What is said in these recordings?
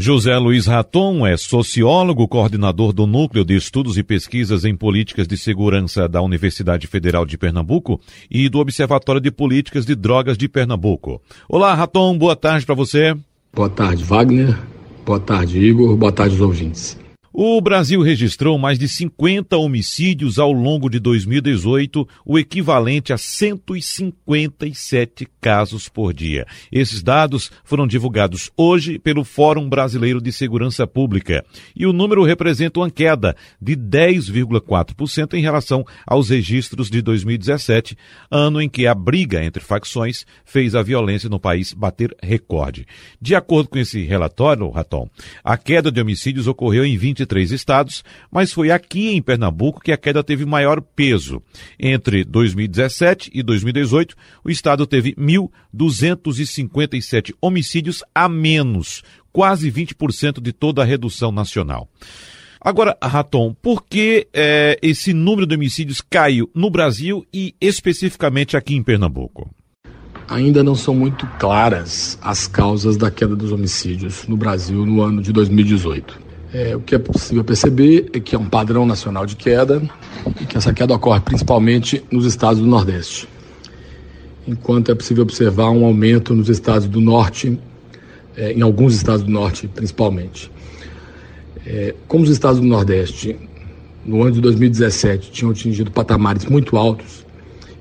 José Luiz Raton é sociólogo, coordenador do Núcleo de Estudos e Pesquisas em Políticas de Segurança da Universidade Federal de Pernambuco e do Observatório de Políticas de Drogas de Pernambuco. Olá, Raton, boa tarde para você. Boa tarde, Wagner. Boa tarde, Igor. Boa tarde, os ouvintes. O Brasil registrou mais de 50 homicídios ao longo de 2018, o equivalente a 157 casos por dia. Esses dados foram divulgados hoje pelo Fórum Brasileiro de Segurança Pública e o número representa uma queda de 10,4% em relação aos registros de 2017, ano em que a briga entre facções fez a violência no país bater recorde. De acordo com esse relatório, Raton, a queda de homicídios ocorreu em 23 três estados, mas foi aqui em Pernambuco que a queda teve maior peso. Entre 2017 e 2018, o estado teve 1.257 homicídios a menos, quase 20% de toda a redução nacional. Agora, Raton, por que é, esse número de homicídios caiu no Brasil e especificamente aqui em Pernambuco? Ainda não são muito claras as causas da queda dos homicídios no Brasil no ano de 2018. É, o que é possível perceber é que é um padrão nacional de queda e que essa queda ocorre principalmente nos estados do Nordeste, enquanto é possível observar um aumento nos estados do Norte, é, em alguns estados do Norte principalmente. É, como os estados do Nordeste, no ano de 2017, tinham atingido patamares muito altos,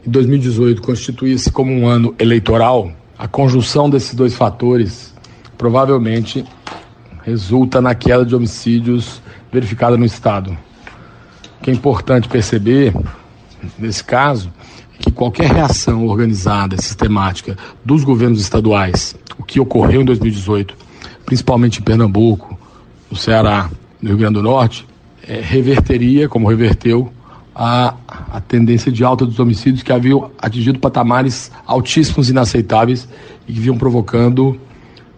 e 2018 constituía-se como um ano eleitoral, a conjunção desses dois fatores provavelmente resulta na queda de homicídios verificada no Estado. O que é importante perceber, nesse caso, é que qualquer reação organizada, sistemática dos governos estaduais, o que ocorreu em 2018, principalmente em Pernambuco, no Ceará, no Rio Grande do Norte, é, reverteria, como reverteu, a, a tendência de alta dos homicídios que haviam atingido patamares altíssimos, inaceitáveis e que vinham provocando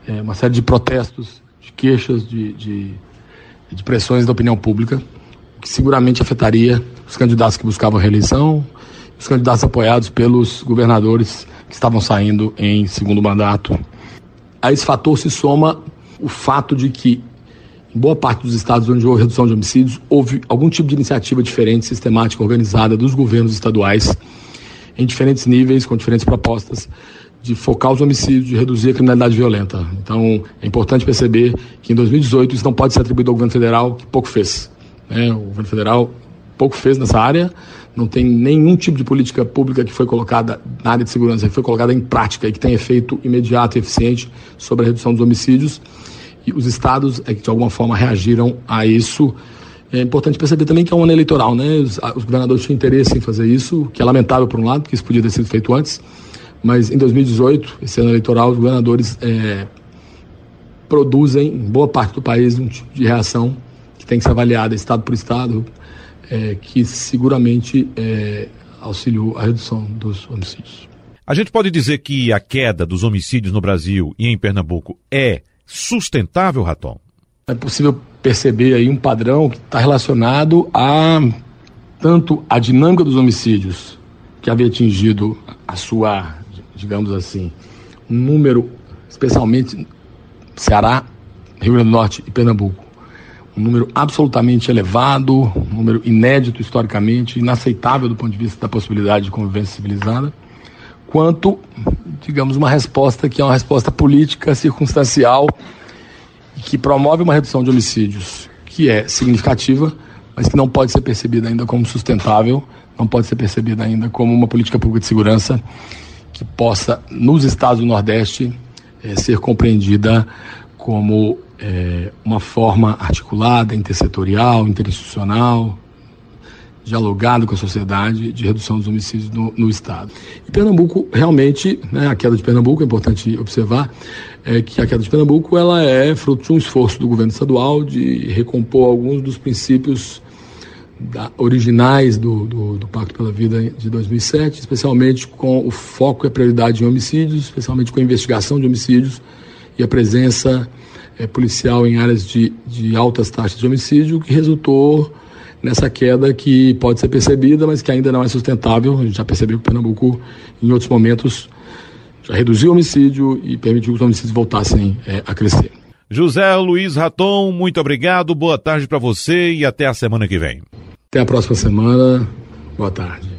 é, uma série de protestos de queixas, de, de, de pressões da opinião pública, que seguramente afetaria os candidatos que buscavam reeleição, os candidatos apoiados pelos governadores que estavam saindo em segundo mandato. A esse fator se soma o fato de que, em boa parte dos estados onde houve redução de homicídios, houve algum tipo de iniciativa diferente, sistemática, organizada dos governos estaduais, em diferentes níveis, com diferentes propostas, de focar os homicídios, de reduzir a criminalidade violenta. Então, é importante perceber que em 2018 isso não pode ser atribuído ao governo federal, que pouco fez. Né? O governo federal pouco fez nessa área, não tem nenhum tipo de política pública que foi colocada na área de segurança, que foi colocada em prática e que tem efeito imediato e eficiente sobre a redução dos homicídios. E os estados é que de alguma forma reagiram a isso. É importante perceber também que é um ano eleitoral, né? Os, os governadores tinham interesse em fazer isso, que é lamentável por um lado, porque isso podia ter sido feito antes mas em 2018, esse ano eleitoral, os governadores é, produzem, em boa parte do país, um tipo de reação que tem que ser avaliada estado por estado, é, que seguramente é, auxiliou a redução dos homicídios. A gente pode dizer que a queda dos homicídios no Brasil e em Pernambuco é sustentável, Raton? É possível perceber aí um padrão que está relacionado a tanto a dinâmica dos homicídios que havia atingido a sua digamos assim, um número, especialmente Ceará, Rio Grande do Norte e Pernambuco, um número absolutamente elevado, um número inédito historicamente, inaceitável do ponto de vista da possibilidade de convivência civilizada, quanto, digamos, uma resposta que é uma resposta política circunstancial que promove uma redução de homicídios que é significativa, mas que não pode ser percebida ainda como sustentável, não pode ser percebida ainda como uma política pública de segurança que possa, nos estados do Nordeste, é, ser compreendida como é, uma forma articulada, intersetorial, interinstitucional, dialogado com a sociedade de redução dos homicídios no, no Estado. E Pernambuco, realmente, né, a queda de Pernambuco, é importante observar, é que a queda de Pernambuco ela é fruto de um esforço do governo estadual de recompor alguns dos princípios da, originais do, do, do, Pacto pela Vida de 2007, especialmente com o foco e a prioridade em homicídios, especialmente com a investigação de homicídios e a presença é, policial em áreas de, de altas taxas de homicídio, que resultou nessa queda que pode ser percebida, mas que ainda não é sustentável. A gente já percebeu que Pernambuco, em outros momentos, já reduziu o homicídio e permitiu que os homicídios voltassem é, a crescer. José Luiz Raton, muito obrigado, boa tarde para você e até a semana que vem. Até a próxima semana, boa tarde.